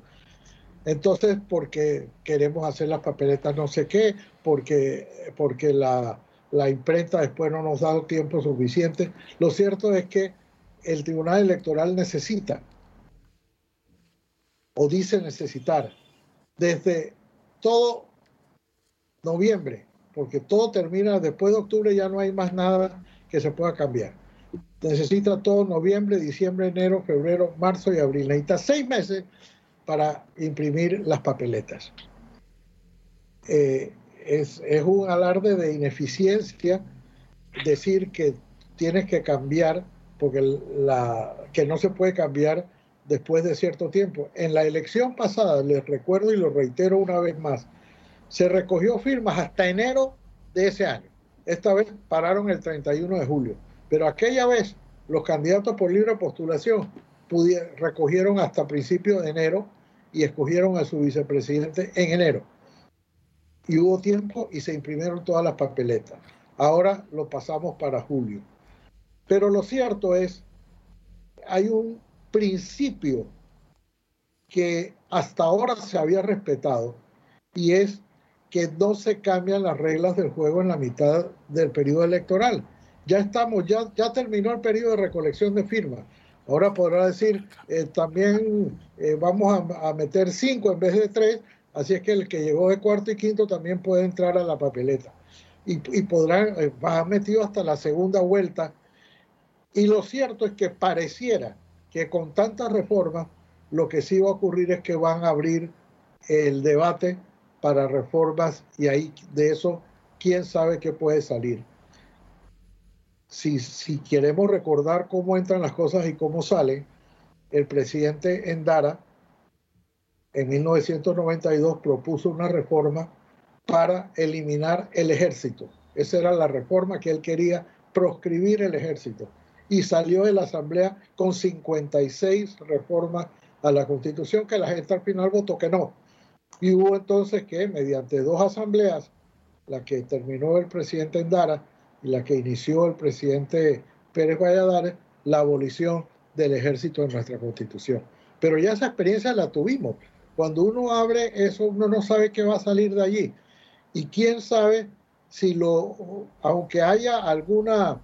[SPEAKER 3] Entonces, porque queremos hacer las papeletas no sé qué, porque, porque la, la imprenta después no nos ha dado tiempo suficiente. Lo cierto es que el Tribunal Electoral necesita o dice necesitar desde todo noviembre, porque todo termina después de octubre, ya no hay más nada que se pueda cambiar. Necesita todo noviembre, diciembre, enero, febrero, marzo y abril. Necesita seis meses para imprimir las papeletas. Eh, es, un alarde de ineficiencia decir que tienes que cambiar, porque que no se puede cambiar después de cierto tiempo. En la elección pasada, les recuerdo y lo reitero una vez más, se recogió firmas hasta enero de ese año. Esta vez pararon el 31 de julio, pero aquella vez los candidatos por libre postulación recogieron hasta principios de enero y escogieron a su vicepresidente en enero. y hubo tiempo y se imprimieron todas las papeletas. Ahora lo pasamos para julio. Pero lo cierto es, hay un principio que hasta ahora se había respetado y es que no se cambian las reglas del juego en la mitad del periodo electoral. Ya estamos, ya, ya terminó el periodo de recolección de firmas. Ahora podrá decir, eh, también eh, vamos a, meter cinco en vez de tres, así es que el que llegó de cuarto y quinto también puede entrar a la papeleta. Y, y podrán, eh, va metido hasta la segunda vuelta. Y lo cierto es que pareciera que con tantas reformas, lo que sí va a ocurrir es que van a abrir el debate para reformas y ahí de eso, quién sabe qué puede salir si, queremos recordar cómo entran las cosas y cómo salen, el presidente Endara en 1992 propuso una reforma para eliminar el ejército. Esa era la reforma que él quería, proscribir el ejército. Y salió de la Asamblea con 56 reformas a la Constitución que la gente al final votó que no. Y hubo entonces que, mediante dos asambleas, la que terminó el presidente Endara, la que inició el presidente Pérez Valladares, la abolición del ejército en nuestra constitución. Pero ya esa experiencia la tuvimos. Cuando uno abre eso, uno no sabe qué va a salir de allí. Y quién sabe si lo, aunque haya alguna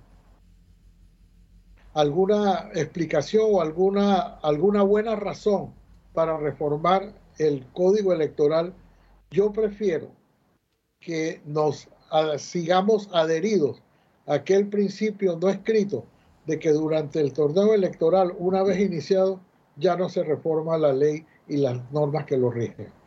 [SPEAKER 3] alguna explicación o alguna, alguna buena razón para reformar el código electoral, yo prefiero que nos sigamos adheridos a aquel principio no escrito de que durante el torneo electoral, una vez iniciado, ya no se reforma la ley y las normas que lo rigen.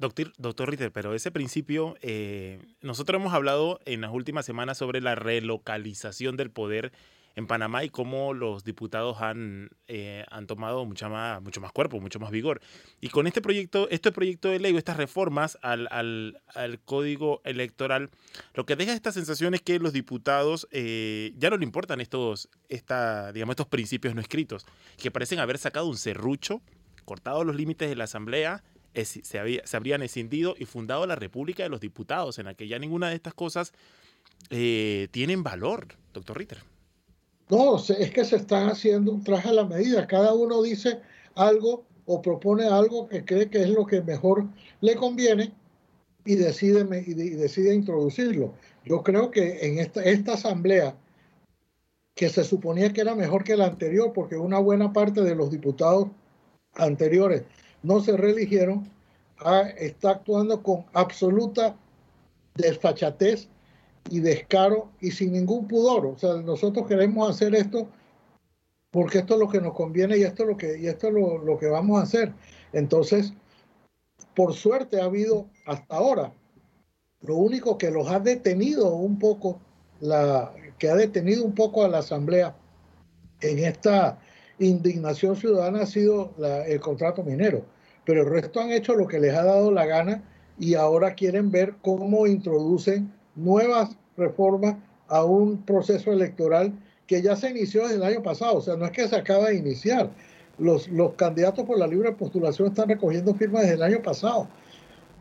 [SPEAKER 1] Doctor, doctor Ritter, pero ese principio, eh, nosotros hemos hablado en las últimas semanas sobre la relocalización del poder en Panamá y cómo los diputados han, eh, han tomado mucha más, mucho más cuerpo, mucho más vigor. Y con este proyecto, este proyecto de ley o estas reformas al, al, al, código electoral, lo que deja esta sensación es que los diputados eh, ya no le importan estos, esta, digamos, estos principios no escritos, que parecen haber sacado un serrucho, cortado los límites de la Asamblea, se, se habrían escindido y fundado la República de los Diputados, en la que ya ninguna de estas cosas eh, tienen valor, doctor Ritter.
[SPEAKER 3] No, es que se están haciendo un traje a la medida. Cada uno dice algo o propone algo que cree que es lo que mejor le conviene y decide, y decide introducirlo. Yo creo que en esta, esta asamblea, que se suponía que era mejor que la anterior, porque una buena parte de los diputados anteriores no se reeligieron, ah, está actuando con absoluta desfachatez y descaro y sin ningún pudor. O sea, nosotros queremos hacer esto porque esto es lo que nos conviene y esto es lo que, y esto es lo, que vamos a hacer. Entonces, por suerte ha habido hasta ahora, lo único que los ha detenido un poco, la, que ha detenido un poco a la Asamblea en esta indignación ciudadana ha sido el contrato minero. Pero el resto han hecho lo que les ha dado la gana y ahora quieren ver cómo introducen nuevas reformas a un proceso electoral que ya se inició desde el año pasado, o sea, no es que se acaba de iniciar. Los, los candidatos por la libre postulación están recogiendo firmas desde el año pasado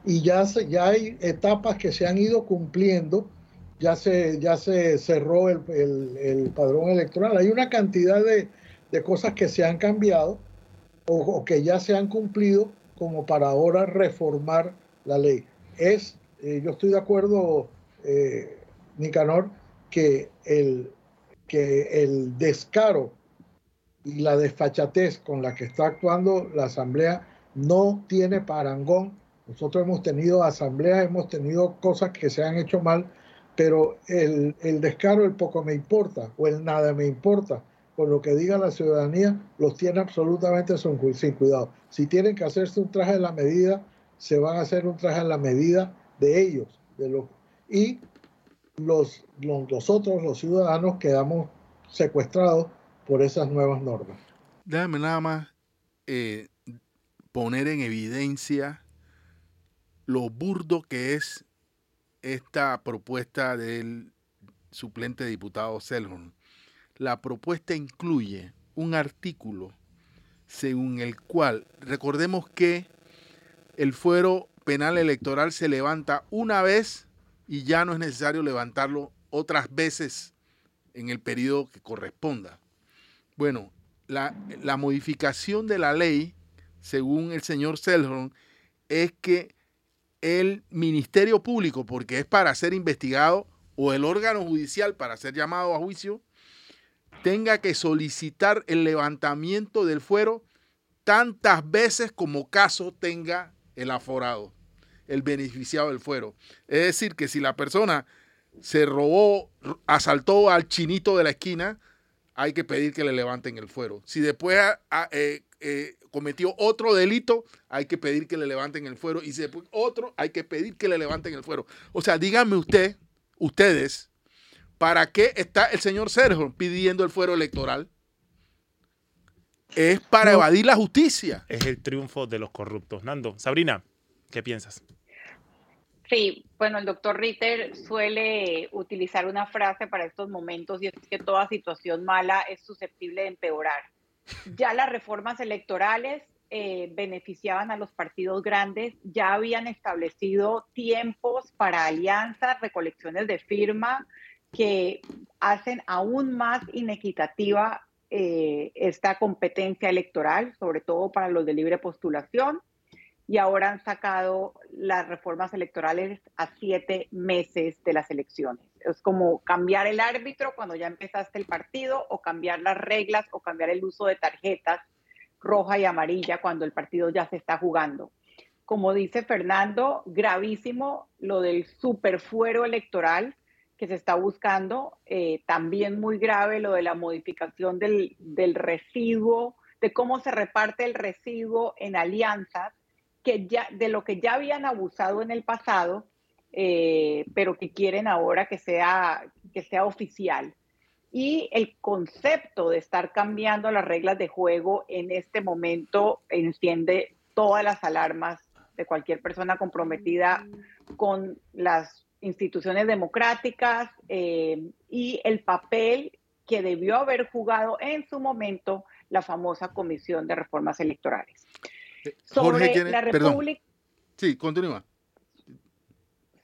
[SPEAKER 3] y ya, se, ya hay etapas que se han ido cumpliendo, ya se, ya se cerró el, el, padrón electoral. Hay una cantidad de, de, cosas que se han cambiado o, que ya se han cumplido como para ahora reformar la ley. Es, eh, yo estoy de acuerdo eh, Nicanor, que el, que el descaro y la desfachatez con la que está actuando la Asamblea no tiene parangón. Nosotros hemos tenido asambleas, hemos tenido cosas que se han hecho mal, pero el, el descaro, el poco me importa o el nada me importa con lo que diga la ciudadanía, los tiene absolutamente sin cuidado. Si tienen que hacerse un traje a la medida, se van a hacer un traje a la medida de ellos, de los y los, nosotros, los ciudadanos, quedamos secuestrados por esas nuevas normas.
[SPEAKER 2] Déjame nada más eh, poner en evidencia lo burdo que es esta propuesta del suplente diputado Selhorn. La propuesta incluye un artículo según el cual, recordemos que el fuero penal electoral se levanta una vez y ya no es necesario levantarlo otras veces en el periodo que corresponda. Bueno, la, modificación de la ley, según el señor Selhorn, es que el Ministerio Público, porque es para ser investigado, o el órgano judicial para ser llamado a juicio, tenga que solicitar el levantamiento del fuero tantas veces como caso tenga el aforado, el beneficiado del fuero. Es decir, que si la persona se robó, asaltó al chinito de la esquina, hay que pedir que le levanten el fuero. Si después ah, ah, eh, eh, cometió otro delito, hay que pedir que le levanten el fuero. Y si después otro, hay que pedir que le levanten el fuero. O sea, díganme usted, ustedes, ¿para qué está el señor Sergio pidiendo el fuero electoral? Es para evadir la justicia.
[SPEAKER 1] Es el triunfo de los corruptos. Nando, Sabrina, ¿qué piensas?
[SPEAKER 4] Sí, bueno, el doctor Ritter suele utilizar una frase para estos momentos y es que toda situación mala es susceptible de empeorar. Ya las reformas electorales eh, beneficiaban a los partidos grandes, ya habían establecido tiempos para alianzas, recolecciones de firma que hacen aún más inequitativa eh, esta competencia electoral, sobre todo para los de libre postulación y ahora han sacado las reformas electorales a siete meses de las elecciones. Es como cambiar el árbitro cuando ya empezaste el partido o cambiar las reglas o cambiar el uso de tarjetas roja y amarilla cuando el partido ya se está jugando. Como dice Fernando, gravísimo lo del superfuero electoral que se está buscando, eh, también muy grave lo de la modificación del, del residuo, de cómo se reparte el residuo en alianzas que ya, de lo que ya habían abusado en el pasado, eh, pero que quieren ahora que sea, que sea oficial. Y el concepto de estar cambiando las reglas de juego en este momento enciende todas las alarmas de cualquier persona comprometida con las instituciones democráticas eh, y el papel que debió haber jugado en su momento la famosa Comisión de Reformas Electorales.
[SPEAKER 2] Sobre la República. Sí, continúa.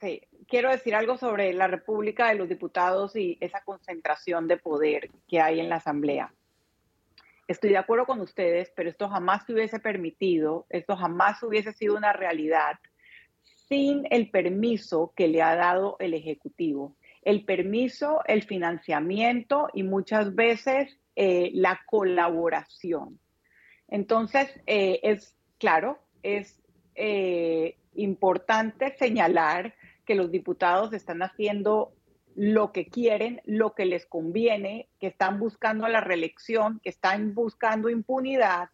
[SPEAKER 4] Sí, quiero decir algo sobre la República de los Diputados y esa concentración de poder que hay en la Asamblea. Estoy de acuerdo con ustedes, pero esto jamás se hubiese permitido, esto jamás hubiese sido una realidad sin el permiso que le ha dado el Ejecutivo. El permiso, el financiamiento y muchas veces eh, la colaboración. Entonces, eh, es claro, es eh, importante señalar que los diputados están haciendo lo que quieren, lo que les conviene, que están buscando la reelección, que están buscando impunidad,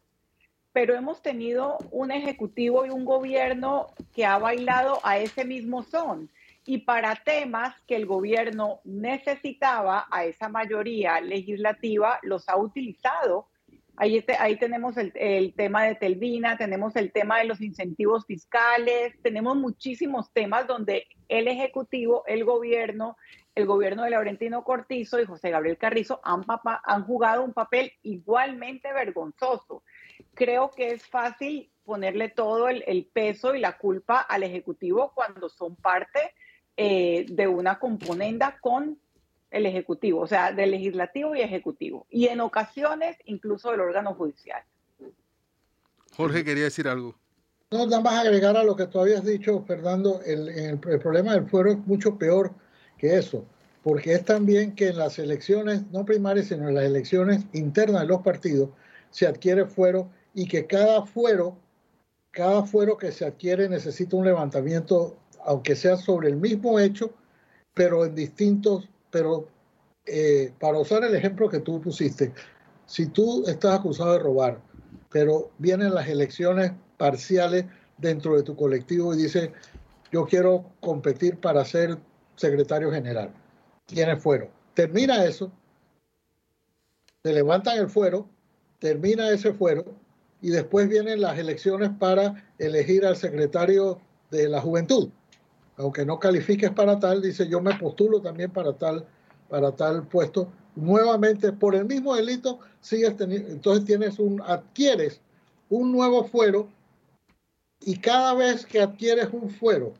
[SPEAKER 4] pero hemos tenido un ejecutivo y un gobierno que ha bailado a ese mismo son. Y para temas que el gobierno necesitaba a esa mayoría legislativa, los ha utilizado Ahí, ahí tenemos el, el, tema de Telvina, tenemos el tema de los incentivos fiscales, tenemos muchísimos temas donde el Ejecutivo, el gobierno, el gobierno de Laurentino Cortizo y José Gabriel Carrizo han, han jugado un papel igualmente vergonzoso. Creo que es fácil ponerle todo el, el peso y la culpa al Ejecutivo cuando son parte eh, de una componenda con el Ejecutivo, o sea, del Legislativo y Ejecutivo, y en ocasiones incluso del órgano judicial.
[SPEAKER 2] Jorge quería decir algo.
[SPEAKER 3] No, nada más agregar a lo que tú habías dicho, Fernando, el, el, problema del fuero es mucho peor que eso, porque es también que en las elecciones, no primarias, sino en las elecciones internas de los partidos, se adquiere fuero y que cada fuero, cada fuero que se adquiere necesita un levantamiento, aunque sea sobre el mismo hecho, pero en distintos pero eh, para usar el ejemplo que tú pusiste, si tú estás acusado de robar, pero vienen las elecciones parciales dentro de tu colectivo y dices, yo quiero competir para ser secretario general, tienes fuero. Termina eso, te levantan el fuero, termina ese fuero y después vienen las elecciones para elegir al secretario de la juventud aunque no califiques para tal, dice yo me postulo también para tal, para tal puesto. Nuevamente, por el mismo delito, sigues teniendo, entonces tienes un, adquieres un nuevo fuero Y cada vez que adquieres un fuero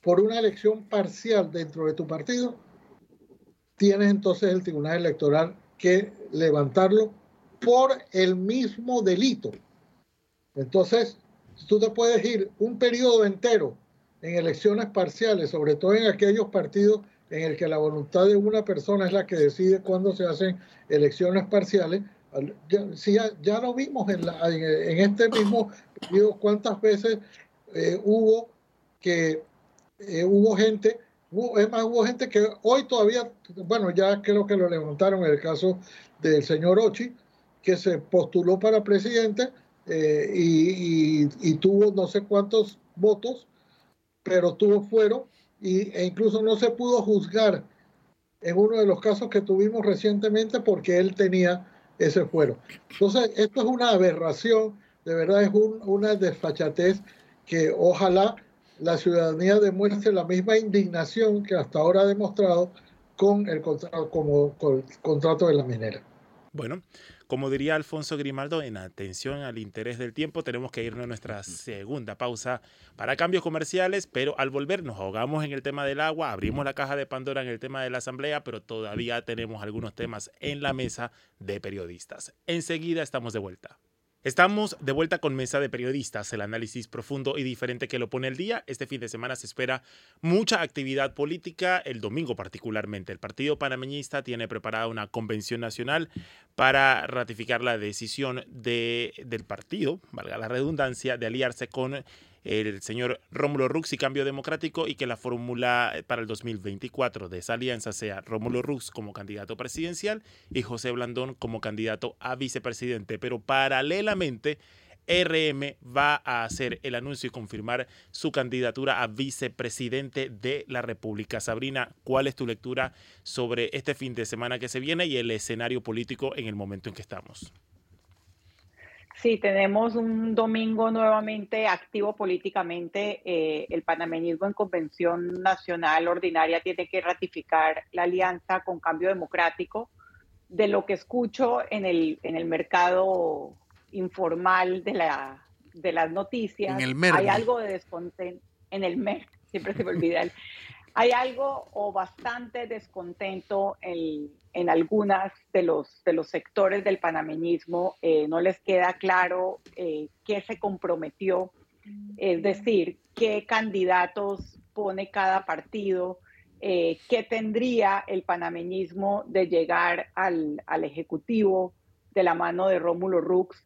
[SPEAKER 3] por una elección parcial dentro de tu partido, tienes entonces el Tribunal Electoral que levantarlo por el mismo delito. Entonces, tú te puedes ir un periodo entero en elecciones parciales, sobre todo en aquellos partidos en el que la voluntad de una persona es la que decide cuándo se hacen elecciones parciales. Ya, ya, lo vimos en, en, este mismo periodo cuántas veces eh, hubo que eh, hubo gente, es más, hubo gente que hoy todavía, bueno, ya creo que lo levantaron en el caso del señor Ochi, que se postuló para presidente eh, y, tuvo no sé cuántos votos, pero tuvo fuero y, e incluso no se pudo juzgar en uno de los casos que tuvimos recientemente porque él tenía ese fuero. Entonces, esto es una aberración, de verdad es una desfachatez que ojalá la ciudadanía demuestre la misma indignación que hasta ahora ha demostrado con el contrato, como, con el contrato de la minera.
[SPEAKER 1] Bueno, como diría Alfonso Grimaldo, en atención al interés del tiempo, tenemos que irnos a nuestra segunda pausa para cambios comerciales, pero al volver nos ahogamos en el tema del agua, abrimos la caja de Pandora en el tema de la asamblea, pero todavía tenemos algunos temas en la mesa de periodistas. Enseguida estamos de vuelta. Estamos de vuelta con Mesa de Periodistas, el análisis profundo y diferente que lo pone el día. Este fin de semana se espera mucha actividad política, el domingo particularmente. El Partido Panameñista tiene preparada una convención nacional para ratificar la decisión de, del partido, valga la redundancia, de aliarse con el señor Rómulo Rux y Cambio Democrático y que la fórmula para el 2024 de esa alianza sea Rómulo Rux como candidato presidencial y José Blandón como candidato a vicepresidente. Pero paralelamente, RM va a hacer el anuncio y confirmar su candidatura a vicepresidente de la República. Sabrina, ¿cuál es tu lectura sobre este fin de semana que se viene y el escenario político en el momento en que estamos?
[SPEAKER 4] Sí, tenemos un domingo nuevamente activo políticamente. Eh, el panameñismo en convención nacional ordinaria tiene que ratificar la alianza con cambio democrático. De lo que escucho en el, en el mercado informal de, la, de las noticias, hay algo de descontento en el MER, siempre se me olvida el, hay algo o bastante descontento en, en algunas de los, de los sectores del panameñismo. Eh, no les queda claro eh, qué se comprometió, es decir, qué candidatos pone cada partido, eh, qué tendría el panameñismo de llegar al, al, Ejecutivo de la mano de Rómulo Rux.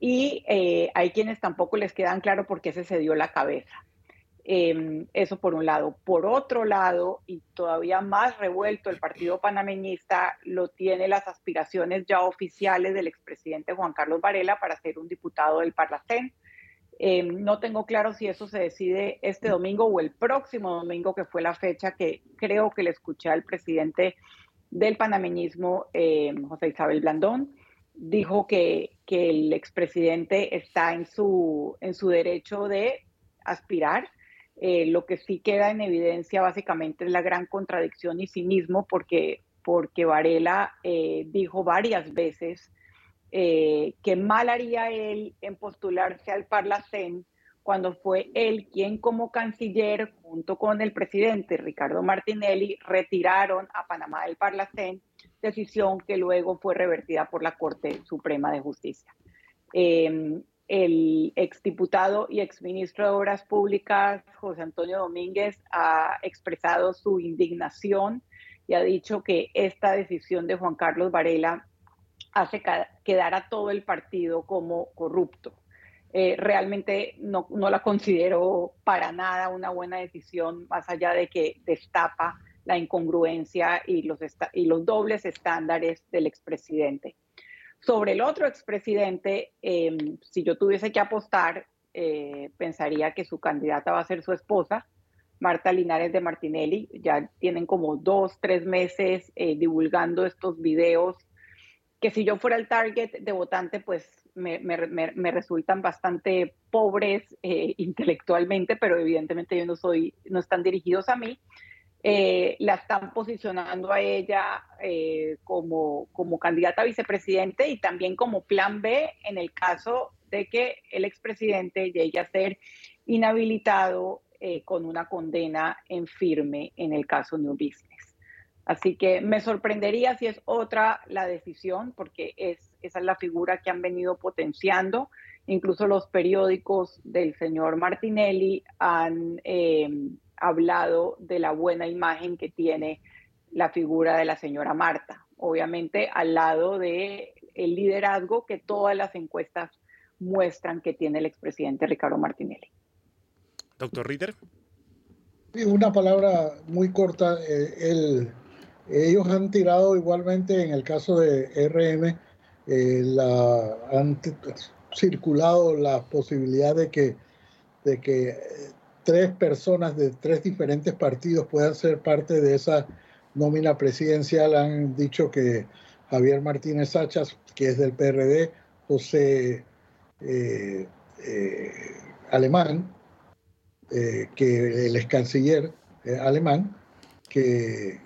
[SPEAKER 4] Y hay quienes tampoco les quedan claro por qué se cedió la cabeza. Em, eso por un lado. Por otro lado, y todavía más revuelto, el Partido Panameñista lo tiene las aspiraciones ya oficiales del expresidente Juan Carlos Varela para ser un diputado del Parlacén. Em, no tengo claro si eso se decide este domingo o el próximo domingo, que fue la fecha que creo que le escuché al presidente del panameñismo, em, José Isabel Blandón. Dijo que, que el expresidente está en su, en su derecho de aspirar eh, lo que sí queda en evidencia básicamente es la gran contradicción y cinismo porque, porque Varela eh, dijo varias veces eh, que mal haría él en postularse al Parlacén cuando fue él quien como canciller junto con el presidente Ricardo Martinelli retiraron a Panamá del Parlacén, decisión que luego fue revertida por la Corte Suprema de Justicia. Eh, el exdiputado y exministro de Obras Públicas, José Antonio Domínguez, ha expresado su indignación y ha dicho que esta decisión de Juan Carlos Varela hace quedar a todo el partido como corrupto. Eh, realmente no, la considero para nada una buena decisión, más allá de que destapa la incongruencia y los, y los dobles estándares del expresidente. Sobre el otro expresidente, em, si yo tuviese que apostar, eh, pensaría que su candidata va a ser su esposa, Marta Linares de Martinelli. Ya tienen como dos, tres meses eh, divulgando estos videos que si yo fuera el target de votante, pues me, resultan bastante pobres eh, intelectualmente, pero evidentemente yo no soy, no están dirigidos a mí. Eh, la están posicionando a ella eh, como, como candidata a vicepresidente y también como plan B en el caso de que el expresidente llegue a ser inhabilitado eh, con una condena en firme en el caso New Business. Así que me sorprendería si es otra la decisión, porque es, esa es la figura que han venido potenciando. Incluso los periódicos del señor Martinelli han eh, hablado de la buena imagen que tiene la figura de la señora Marta, obviamente al lado de el liderazgo que todas las encuestas muestran que tiene el expresidente Ricardo Martinelli.
[SPEAKER 1] Doctor Ritter.
[SPEAKER 3] Una palabra muy corta. Eh, ellos han tirado igualmente en el caso de RM, eh, la, han circulado la posibilidad de que, de que tres personas de tres diferentes partidos puedan ser parte de esa nómina presidencial. Han dicho que Javier Martínez Sachas, que es del PRD, José eh, eh, Alemán, eh, que el ex canciller alemán, que,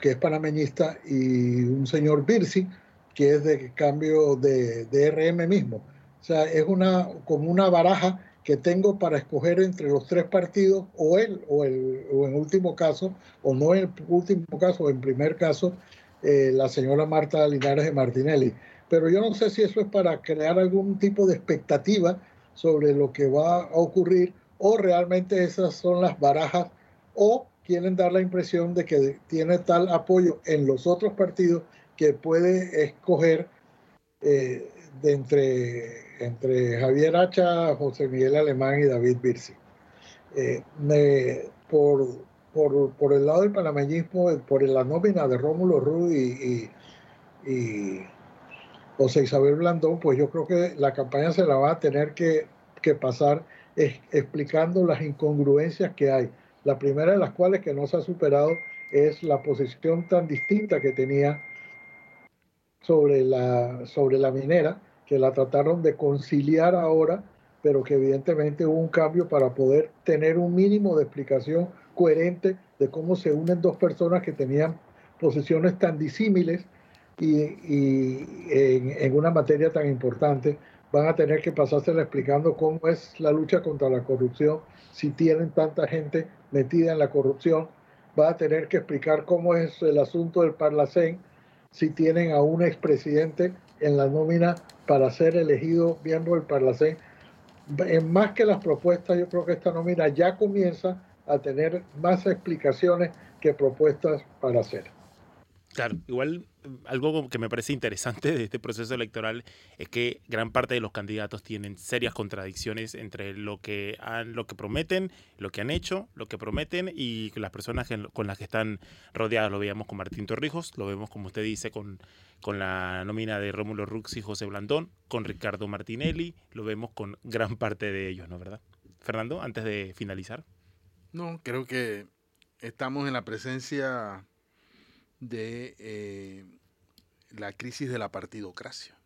[SPEAKER 3] que es panameñista, y un señor Birsi, que es de cambio de, de RM mismo. O sea, es una, como una baraja que tengo para escoger entre los tres partidos o él o, el, o en último caso, o no en último caso, o en primer caso, eh, la señora Marta Linares de Martinelli. Pero yo no sé si eso es para crear algún tipo de expectativa sobre lo que va a ocurrir o realmente esas son las barajas o quieren dar la impresión de que tiene tal apoyo en los otros partidos que puede escoger eh, de entre entre Javier Hacha, José Miguel Alemán y David Birsi. Eh, por, por, el lado del panameñismo, por la nómina de Rómulo Ruiz y, José Isabel Blandón, pues yo creo que la campaña se la va a tener que, pasar explicando las incongruencias que hay. La primera de las cuales que no se ha superado es la posición tan distinta que tenía sobre la, sobre la minera, que la trataron de conciliar ahora, pero que evidentemente hubo un cambio para poder tener un mínimo de explicación coherente de cómo se unen dos personas que tenían posiciones tan disímiles y, en, una materia tan importante. Van a tener que pasársela explicando cómo es la lucha contra la corrupción, si tienen tanta gente metida en la corrupción, va a tener que explicar cómo es el asunto del Parlacén, si tienen a un expresidente en la nómina para ser elegido miembro del Parlacén. En más que las propuestas, yo creo que esta nómina ya comienza a tener más explicaciones que propuestas para hacer.
[SPEAKER 1] Igual algo que me parece interesante de este proceso electoral es que gran parte de los candidatos tienen serias contradicciones entre lo que han, lo que prometen, lo que han hecho, lo que prometen y las personas con las que están rodeadas. Lo veíamos con Martín Torrijos, lo vemos como usted dice con, con la nómina de Rómulo Rux y José Blandón, con Ricardo Martinelli, lo vemos con gran parte de ellos, ¿no verdad? Fernando, antes de finalizar.
[SPEAKER 2] No, creo que estamos en la presencia de eh, la crisis de la partidocracia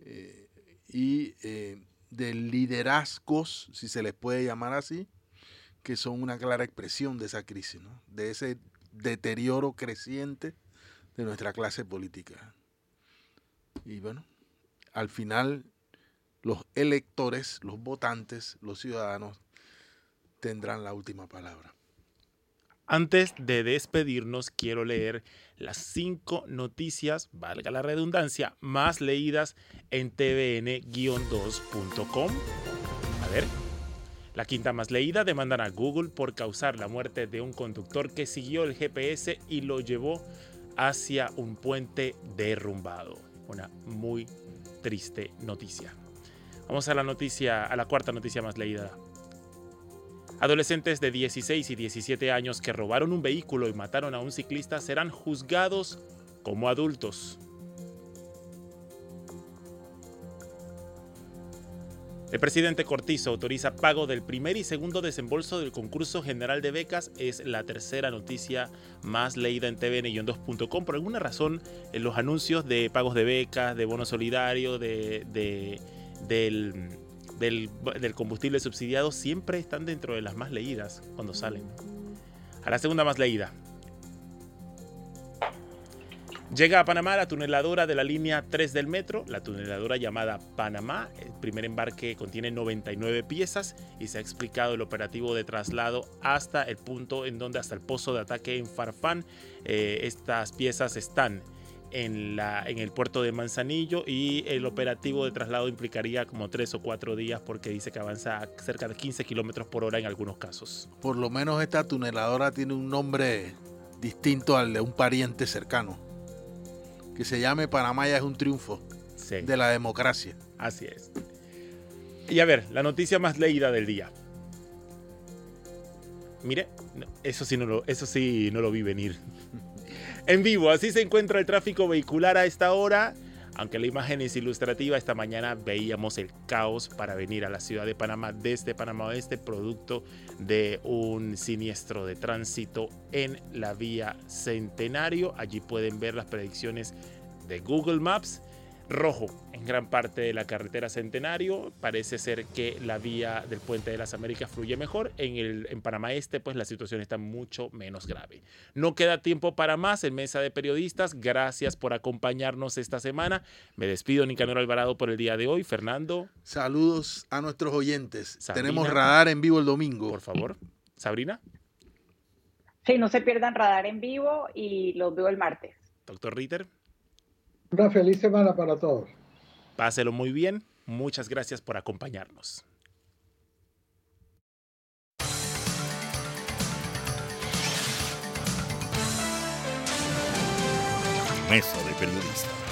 [SPEAKER 2] eh, y eh, de liderazgos, si se les puede llamar así, que son una clara expresión de esa crisis, de ese deterioro creciente de nuestra clase política. Y bueno, al final los electores, los votantes, los ciudadanos tendrán la última palabra.
[SPEAKER 1] Antes de despedirnos, quiero leer las cinco noticias, valga la redundancia, más leídas en tvn-2.com. A ver. La quinta más leída demandan a Google por causar la muerte de un conductor que siguió el GPS y lo llevó hacia un puente derrumbado. Una muy triste noticia. Vamos a la noticia, a la cuarta noticia más leída Adolescentes de 16 y 17 años que robaron un vehículo y mataron a un ciclista serán juzgados como adultos. El presidente Cortizo autoriza pago del primer y segundo desembolso del concurso general de becas. Es la tercera noticia más leída en tvn-2.com. Por alguna razón, en los anuncios de pagos de becas, de bono solidario, de, del del, combustible subsidiado siempre están dentro de las más leídas cuando salen. A la segunda más leída. Llega a Panamá la tuneladora de la línea 3 del metro, la tuneladora llamada Panamá. El primer embarque contiene 99 piezas y se ha explicado el operativo de traslado hasta el punto en donde, hasta el pozo de ataque en Farfán, eh, estas piezas están en, la, en el puerto de Manzanillo y el operativo de traslado implicaría como 3 o 4 días porque dice que avanza a cerca de 15 kilómetros por hora en algunos casos.
[SPEAKER 2] Por lo menos esta tuneladora tiene un nombre distinto al de un pariente cercano que se llame Panamá ya es un triunfo de la democracia.
[SPEAKER 1] Así es. Y a ver, la noticia más leída del día. Mire, eso sí no lo, eso sí no lo vi venir. En vivo, así se encuentra el tráfico vehicular a esta hora. Aunque la imagen es ilustrativa, esta mañana veíamos el caos para venir a la ciudad de Panamá desde Panamá Oeste, producto de un siniestro de tránsito en la vía Centenario. Allí pueden ver las predicciones de Google Maps rojo en gran parte de la carretera Centenario. Parece ser que la vía del Puente de las Américas fluye mejor. En, el, en Panamá Este, pues la situación está mucho menos grave. No queda tiempo para más en Mesa de Periodistas. Gracias por acompañarnos esta semana. Me despido, Nicanor Alvarado, por el día de hoy. Fernando.
[SPEAKER 2] Saludos a nuestros oyentes. Tenemos radar en vivo el domingo.
[SPEAKER 1] Por favor. Sabrina.
[SPEAKER 4] Sí, no se pierdan radar en vivo y los veo el martes.
[SPEAKER 1] Doctor Ritter.
[SPEAKER 3] Una feliz semana para todos.
[SPEAKER 1] Páselo muy bien. Muchas gracias por acompañarnos.
[SPEAKER 8] Mesa de periodistas.